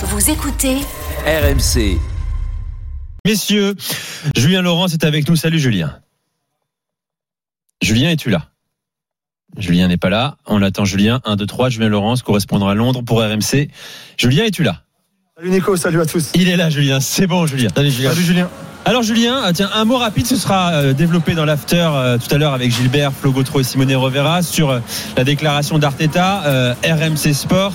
Vous écoutez RMC. Messieurs, Julien Laurence est avec nous. Salut Julien. Julien, es-tu là? Julien n'est pas là. On attend Julien. 1, 2, 3. Julien Laurence, correspondant à Londres pour RMC. Julien, es-tu là? Salut Nico, salut à tous. Il est là, Julien. C'est bon, Julien. Salut Julien. Alors Julien, euh, tiens, un mot rapide, ce sera euh, développé dans l'after euh, tout à l'heure avec Gilbert, Flo Gautreau et Simone Rovera sur euh, la déclaration d'Arteta, euh, RMC Sport,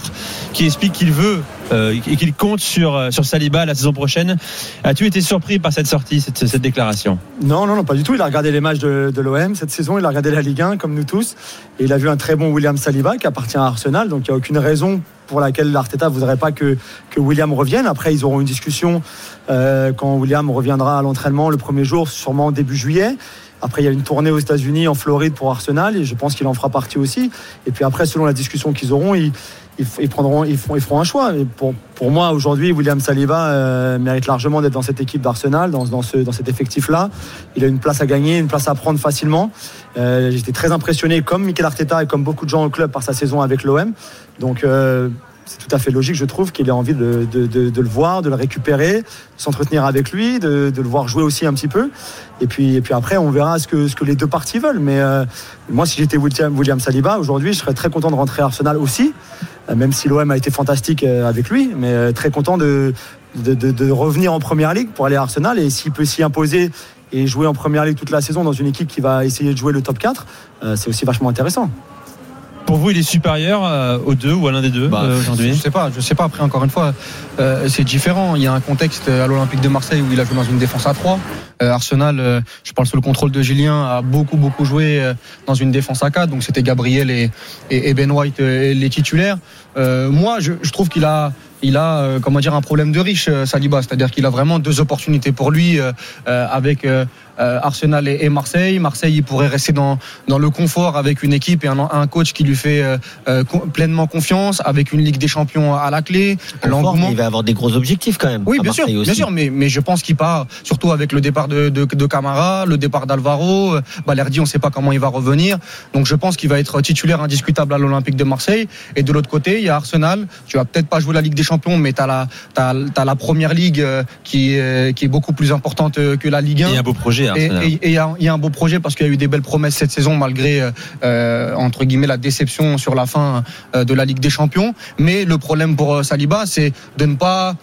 qui explique qu'il veut euh, et qu'il compte sur, euh, sur Saliba la saison prochaine. As-tu été surpris par cette sortie, cette, déclaration? Non, non, non, pas du tout. Il a regardé les matchs de, l'OM cette saison, il a regardé la Ligue 1 comme nous tous. Et il a vu un très bon William Saliba qui appartient à Arsenal. Donc il n'y a aucune raison pour laquelle l'Arteta voudrait pas que, que William revienne. Après, ils auront une discussion euh, quand William reviendra à l'entraînement le premier jour, sûrement début juillet. Après, il y a une tournée aux États-Unis, en Floride pour Arsenal, et je pense qu'il en fera partie aussi. Et puis après, selon la discussion qu'ils auront, ils, ils, prendront, ils, feront, feront un choix. Pour, pour moi, aujourd'hui, William Saliba euh, mérite largement d'être dans cette équipe d'Arsenal, dans, dans, ce, dans cet effectif-là. Il a une place à gagner, une place à prendre facilement. Euh, J'étais très impressionné, comme Mikel Arteta et comme beaucoup de gens au club, par sa saison avec l'OM. Donc, euh, c'est tout à fait logique, je trouve, qu'il ait envie de, de, de, de, le voir, de le récupérer, s'entretenir avec lui, de, le voir jouer aussi un petit peu. Et puis, et puis après, on verra ce que, ce que les deux parties veulent. Mais euh, moi, si j'étais William, Saliba, aujourd'hui, je serais très content de rentrer à Arsenal aussi, même si l'OM a été fantastique euh, avec lui, mais très content de, de, de, revenir en Première Ligue pour aller à Arsenal. Et s'il peut s'y imposer et jouer en Première Ligue toute la saison dans une équipe qui va essayer de jouer le top 4, c'est aussi vachement intéressant. Pour vous, il est supérieur euh, aux deux ou à l'un des deux bah, euh, aujourd'hui? Je sais pas, je sais pas. Après, encore une fois, euh, c'est différent. Il y a un contexte à l'Olympique de Marseille où il a joué dans une défense à 3. Arsenal, je parle sous le contrôle de Julien, a beaucoup beaucoup joué dans une défense à 4. Donc c'était Gabriel et, et, et, Ben White les titulaires. moi, je, je trouve qu'il a il a euh, comment dire un problème de riche Saliba, c'est-à-dire qu'il a vraiment deux opportunités pour lui euh, avec euh, Arsenal et, et, Marseille. Marseille, il pourrait rester dans dans le confort avec une équipe et un, un coach qui lui fait pleinement confiance, avec une Ligue des Champions à la clé. L'engouement. Il va avoir des gros objectifs quand même. Oui, bien sûr, aussi. bien sûr, mais mais je pense qu'il part surtout avec le départ de de, de Camara, le départ d'Alvaro, Balerdi, on ne sait pas comment il va revenir. Donc je pense qu'il va être titulaire indiscutable à l'Olympique de Marseille. Et de l'autre côté, il y a Arsenal. Tu vas peut-être pas jouer la Ligue des Champions, mais tu as la, as, as la première ligue qui est, qui est beaucoup plus importante que la Ligue 1. Et un beau projet. Et il y, y, a un beau projet parce qu'il y a eu des belles promesses cette saison malgré euh, entre guillemets la déception sur la fin de la Ligue des Champions. Mais le problème pour Saliba, c'est de ne pas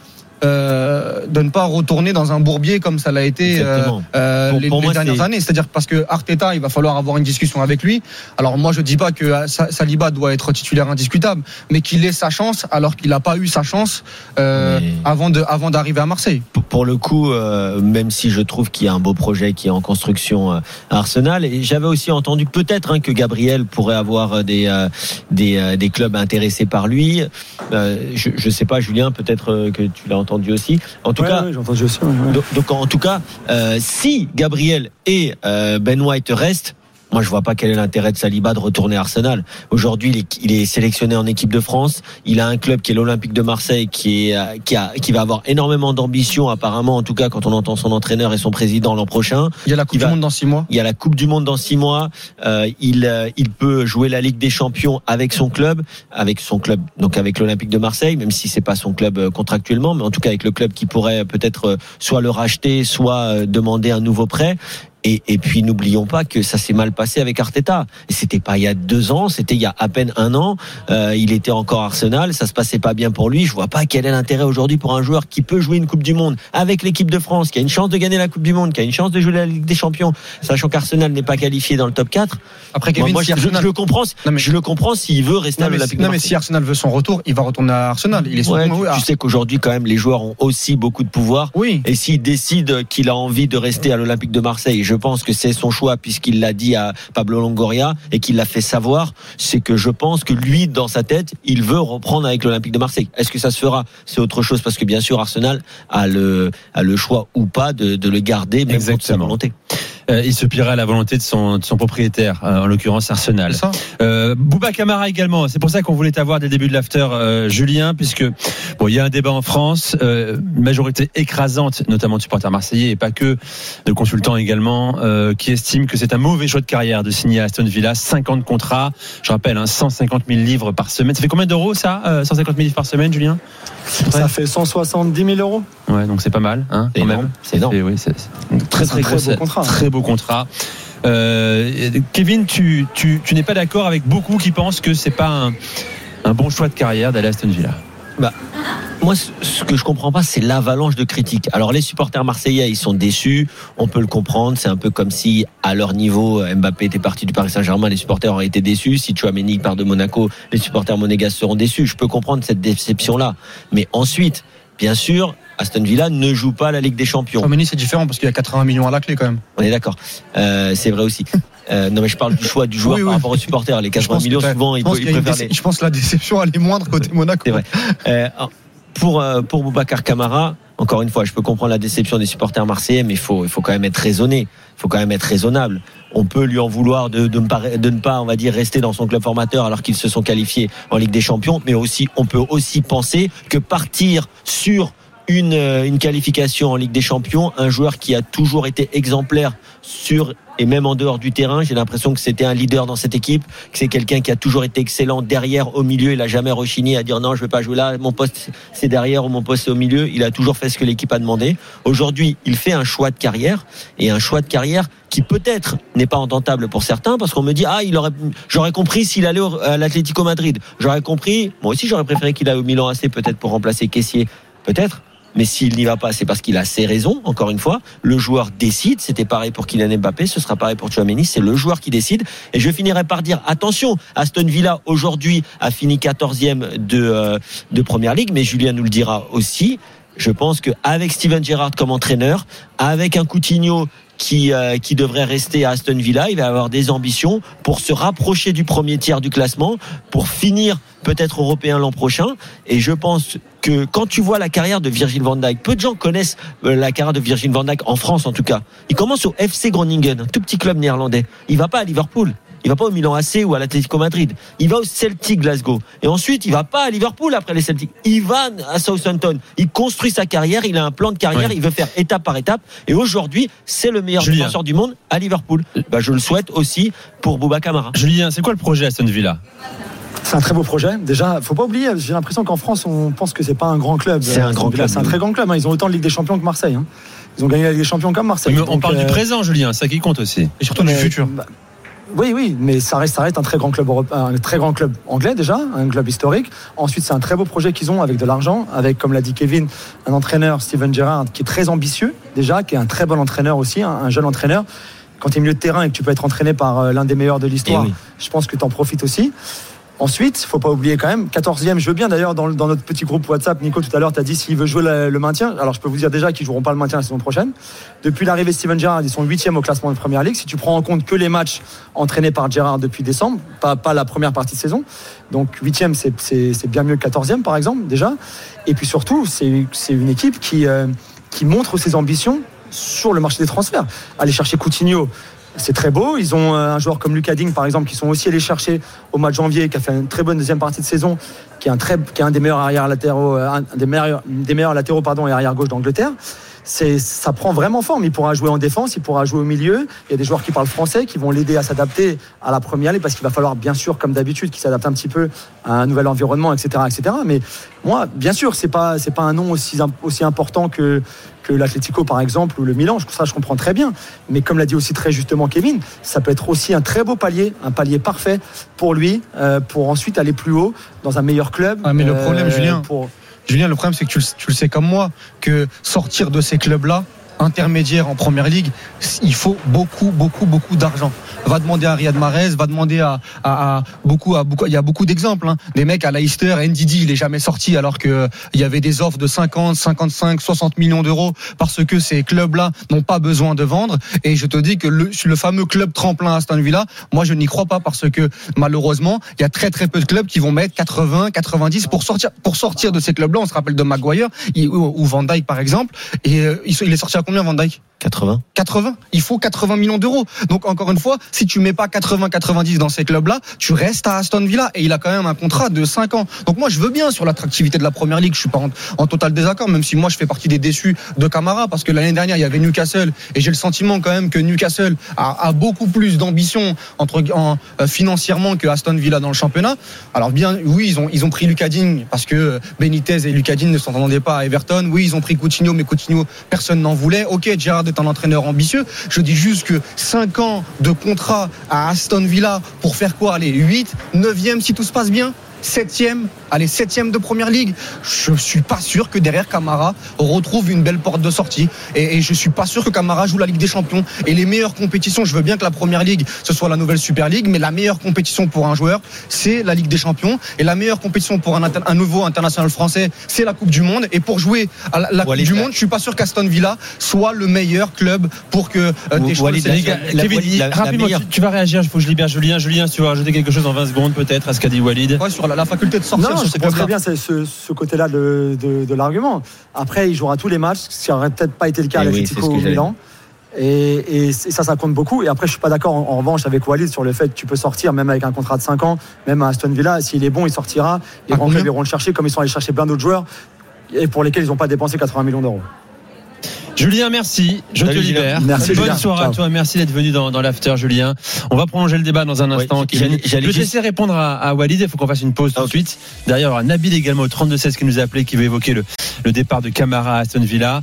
euh, de ne pas retourner dans un bourbier comme ça l'a été euh, euh, pour, les, pour les dernières années. C'est-à-dire parce que Arteta, il va falloir avoir une discussion avec lui. Alors moi, je dis pas que Saliba doit être titulaire indiscutable, mais qu'il ait sa chance alors qu'il n'a pas eu sa chance euh, mais... avant de avant d'arriver à Marseille. Pour, pour le coup, même si je trouve qu'il y a un beau projet qui est en construction à Arsenal, et j'avais aussi entendu peut-être hein, que Gabriel pourrait avoir des des, des clubs intéressés par lui. je je sais pas, Julien, peut-être que tu l'as entendu aussi. En tout ouais, cas, ouais, entendu aussi, ouais. donc, donc, en tout cas, euh, si Gabriel et euh, Ben White restent, moi, je vois pas quel est l'intérêt de Saliba de retourner à Arsenal. Aujourd'hui, il est, il est, sélectionné en équipe de France. Il a un club qui est l'Olympique de Marseille, qui est, qui a, qui va avoir énormément d'ambition, apparemment, en tout cas, quand on entend son entraîneur et son président l'an prochain. Il y a la Coupe du Monde dans six mois. Il y a la Coupe du Monde dans six mois. Euh, il, il peut jouer la Ligue des Champions avec son club, avec son club, donc avec l'Olympique de Marseille, même si c'est pas son club contractuellement, mais en tout cas avec le club qui pourrait peut-être soit le racheter, soit demander un nouveau prêt. Et, et, puis n'oublions pas que ça s'est mal passé avec Arteta. Et c'était pas il y a deux ans, c'était il y a à peine un an. Euh, il était encore Arsenal, ça se passait pas bien pour lui. Je vois pas quel est l'intérêt aujourd'hui pour un joueur qui peut jouer une Coupe du Monde avec l'équipe de France, qui a une chance de gagner la Coupe du Monde, qui a une chance de jouer la Ligue des Champions, sachant qu'Arsenal n'est pas qualifié dans le top 4. Après Kevin, moi, si je, Arsenal... je, le comprends. Non, mais... Je le comprends s'il veut rester non, à l'Olympique. Non mais si Arsenal veut son retour, il va retourner à Arsenal. Il est ouais, tu, tu, sais qu'aujourd'hui quand même les joueurs ont aussi beaucoup de pouvoir. Oui. Et s'il décide qu'il a envie de rester à l'Olympique de Marseille, je pense que c'est son choix puisqu'il l'a dit à Pablo Longoria et qu'il l'a fait savoir, c'est que je pense que lui, dans sa tête, il veut reprendre avec l'Olympique de Marseille. Est-ce que ça se fera? C'est autre chose parce que bien sûr Arsenal a le, a le choix ou pas de, de le garder même Exactement. contre sa volonté. Euh, il se plierait à la volonté de son, de son propriétaire, euh, en l'occurrence Arsenal. Euh, Bouba Camara également. C'est pour ça qu'on voulait t'avoir dès le début de l'after, euh, Julien, puisque bon, il y a un débat en France, euh, une majorité écrasante, notamment de supporters marseillais et pas que, de consultants également, euh, qui estiment que c'est un mauvais choix de carrière de signer à Aston Villa 50 contrats. Je rappelle, hein, 150 000 livres par semaine. Ça fait combien d'euros ça euh, 150 000 livres par semaine, Julien? Ça fait 170 000 euros. Ouais, donc c'est pas mal, hein, C'est quand énorme. même. C'est énorme. Et oui, très très, très gros, beau contrat. très beau contrat. Euh, Kevin, tu, n'es pas d'accord avec beaucoup qui pensent que c'est pas un, bon choix de carrière d'aller à Villa. Moi, ce- que je comprends pas, c'est l'avalanche de critiques. Alors, les supporters marseillais, ils sont déçus. On peut le comprendre. C'est un peu comme si, à leur niveau, Mbappé était parti du Paris Saint-Germain, les supporters auraient été déçus. Si Chouameni part de Monaco, les supporters monégasques seront déçus. Je peux comprendre cette déception-là. Mais ensuite, bien sûr, Aston Villa ne joue pas la Ligue des Champions. Chouameni, c'est différent parce qu'il y a 80 millions à la clé quand même. On est d'accord. Euh, c'est vrai aussi. Euh, non, mais je parle du choix du joueur Oui, par rapport aux supporters. Les Je 80 pense millions, souvent, ils faire déce- des... Je pense que la déception elle est moindre côté Monaco. C'est vrai. Euh, pour euh, pour Boubacar Camara, encore une fois, je peux comprendre la déception des supporters marseillais, mais il faut il faut quand même être raisonné, il faut quand même être raisonnable. On peut lui en vouloir de, de, ne pas, de ne pas, on va dire, rester dans son club formateur alors qu'ils se sont qualifiés en Ligue des Champions, mais aussi on peut aussi penser que partir sur une, euh, une qualification en Ligue des Champions, un joueur qui a toujours été exemplaire sur et même en dehors du terrain, j'ai l'impression que c'était un leader dans cette équipe, que c'est quelqu'un qui a toujours été excellent derrière, au milieu. Il a jamais rechigné à dire non, je vais pas jouer là, mon poste c'est derrière ou mon poste c'est au milieu. Il a toujours fait ce que l'équipe a demandé. Aujourd'hui, il fait un choix de carrière et un choix de carrière qui peut-être n'est pas ententable pour certains parce qu'on me dit ah j'aurais compris s'il allait à l'Atlético Madrid. J'aurais compris, moi aussi j'aurais préféré qu'il aille au Milan AC peut-être pour remplacer Caissier, peut-être. Mais s'il n'y va pas, c'est parce qu'il a ses raisons. Encore une fois, le joueur décide. C'était pareil pour Kylian Mbappé, ce sera pareil pour Chouameni. C'est le joueur qui décide. Et je finirai par dire attention, Aston Villa aujourd'hui a fini 14e de euh, de Première Ligue, mais Julien nous le dira aussi. Je pense que avec Steven Gerrard comme entraîneur, avec un Coutinho qui euh, qui devrait rester à Aston Villa, il va avoir des ambitions pour se rapprocher du premier tiers du classement, pour finir peut-être européen l'an prochain. Et je pense que quand tu vois la carrière de Virgil van Dijk, peu de gens connaissent euh, la carrière de Virgil van Dijk en France en tout cas. Il commence au FC Groningen, un tout petit club néerlandais. Il va pas à Liverpool. Il va pas au Milan AC ou à l'Atlético Madrid. Il va au Celtic Glasgow. Et ensuite, il va pas à Liverpool après les Celtics. Il va à Southampton. Il construit sa carrière. Il a un plan de carrière. Oui. Il veut faire étape par étape. Et aujourd'hui, c'est le meilleur Julien. défenseur du monde à Liverpool. Bah, je le souhaite aussi pour Bouba Kamara. Julien, c'est quoi le projet Aston Villa? C'est un très beau projet. Déjà, faut pas oublier, j'ai l'impression qu'en France, on pense que c'est pas un grand club. C'est un grand club, C'est un très grand club. hein. Ils ont autant de Ligue des Champions que Marseille. hein. Ils ont gagné la Ligue des Champions comme Marseille. Mais On Donc, parle du euh, présent, Julien, ça qui compte aussi. Et surtout du futur. bah, oui, oui, mais ça reste, ça reste un très grand club européen, un très grand club anglais déjà, un club historique. Ensuite, c'est un très beau projet qu'ils ont avec de l'argent, avec, comme l'a dit Kevin, un entraîneur, Steven Gerrard, qui est très ambitieux déjà, qui est un très bon entraîneur aussi, un, un jeune entraîneur. Quand tu es milieu de terrain et que tu peux être entraîné par euh, l'un des meilleurs de l'histoire, Eh oui. je pense que tu en profites aussi. Ensuite, faut pas oublier quand même, 14e, je veux bien d'ailleurs dans, notre petit groupe WhatsApp, Nico tout à l'heure, tu as dit s'il veut jouer le, maintien. Alors je peux vous dire déjà qu'ils joueront pas le maintien la saison prochaine. Depuis l'arrivée de Steven Gerrard, ils sont 8e au classement de Première Ligue. Si tu prends en compte que les matchs entraînés par Gerrard depuis décembre, pas, pas la première partie de saison. Donc 8e, c'est- bien mieux que 14e par exemple déjà. Et puis surtout, c'est c'est une équipe qui, euh, qui montre ses ambitions sur le marché des transferts. Aller chercher Coutinho, c'est très beau. Ils ont euh, un joueur comme Lucas Digne, par exemple, qui sont aussi allés chercher au mois de janvier, qui a fait une très bonne deuxième partie de saison, qui est un, très, qui est un des meilleurs arrière latéraux, euh, des meilleurs, des meilleurs latéraux pardon, et arrière gauche d'Angleterre. C'est, ça prend vraiment forme. Il pourra jouer en défense, il pourra jouer au milieu. Il y a des joueurs qui parlent français, qui vont l'aider à s'adapter à la première ligue, parce qu'il va falloir, bien sûr, comme d'habitude, qu'il s'adapte un petit peu à un nouvel environnement, etc., etc. Mais moi, bien sûr, c'est pas, c'est pas un nom aussi, aussi important que, que l'Atlético, par exemple, ou le Milan. Ça, je comprends très bien. Mais comme l'a dit aussi très justement Kevin, ça peut être aussi un très beau palier, un palier parfait pour lui, euh, pour ensuite aller plus haut dans un meilleur club. Ah, mais le euh, problème, Julien, pour... Julien, le problème, c'est que tu le, sais comme moi, que sortir de ces clubs-là, intermédiaires en première ligue, il faut beaucoup, beaucoup, beaucoup d'argent. Va demander à Riyad Mahrez, va demander à, à, à beaucoup, à beaucoup, il y a beaucoup d'exemples, hein. Des mecs à Leicester, Ndidi, il est jamais sorti alors que il y avait des offres de 50, 55, 60 millions d'euros parce que ces clubs-là n'ont pas besoin de vendre. Et je te dis que le, le fameux club tremplin Aston Villa, moi, je n'y crois pas parce que malheureusement, il y a très, très peu de clubs qui vont mettre 80, 90 pour sortir, pour sortir de ces clubs-là. On se rappelle de Maguire ou Van Dijk, par exemple. Et euh, il est sorti à combien Van Dyke? 80. 80. Il faut 80 millions d'euros. Donc encore une fois, si tu mets pas 80-90 dans ces clubs-là, tu restes à Aston Villa et il a quand même un contrat de 5 ans. Donc moi je veux bien sur l'attractivité de la première ligue. Je suis pas en, total désaccord, même si moi je fais partie des déçus de Camara parce que l'année dernière il y avait Newcastle et j'ai le sentiment quand même que Newcastle a, beaucoup plus d'ambition entre en, euh, financièrement que Aston Villa dans le championnat. Alors bien, oui ils ont ils ont pris Lucadine parce que Benitez et Lucadine ne s'entendaient pas à Everton. Oui ils ont pris Coutinho, mais Coutinho personne n'en voulait. Ok Gerrard est un entraîneur ambitieux. Je dis juste que 5 ans de contrat à Aston Villa pour faire quoi? Allez, 8, 9e si tout se passe bien? Septième, allez septième de première ligue. Je suis pas sûr que derrière Camara retrouve une belle porte de sortie. Et, et je suis pas sûr que Camara joue la Ligue des Champions. Et les meilleures compétitions, je veux bien que la première ligue ce soit la nouvelle Super League, mais la meilleure compétition pour un joueur, c'est la Ligue des Champions. Et la meilleure compétition pour un, un nouveau international français, c'est la Coupe du Monde. Et pour jouer à la, la Coupe du Monde, je suis pas sûr qu'Aston Villa soit le meilleur club pour que euh. Kevin, rapidement, tu, tu, vas réagir. Il faut que je libère Julien. Julien, si tu veux rajouter quelque chose en 20 secondes peut-être à ce qu'a dit Walid. Ouais, sur la, la, faculté de sortir non, je comprends très bien ce, ce côté-là de, de, de l'argument. Après, il jouera tous les matchs, ce qui n'aurait peut-être pas été le cas à Et oui, l'Atletico que j'allais Milan. Et, et, et ça, ça compte beaucoup. Et après, je suis pas d'accord en, en revanche avec Walid sur le fait que tu peux sortir, même avec un contrat de 5 ans, même à Aston Villa. S'il est bon, il sortira. Les grands clubs iront le chercher, comme ils sont allés chercher plein d'autres joueurs et pour lesquels ils n'ont pas dépensé 80 millions d'euros. Julien, merci. Je Salut, te libère. Merci, Bonne Julien. soirée à toi. Merci d'être venu dans, dans l'after, Julien. On va prolonger le débat dans un instant. j'allais- Kevin. j'allais je juste- laisser répondre à, à Walid. Il faut qu'on fasse une pause tout de suite. Derrière, il y aura Nabil également au 32-16 qui nous a appelé, qui veut évoquer le, le départ de Camara à Aston Villa.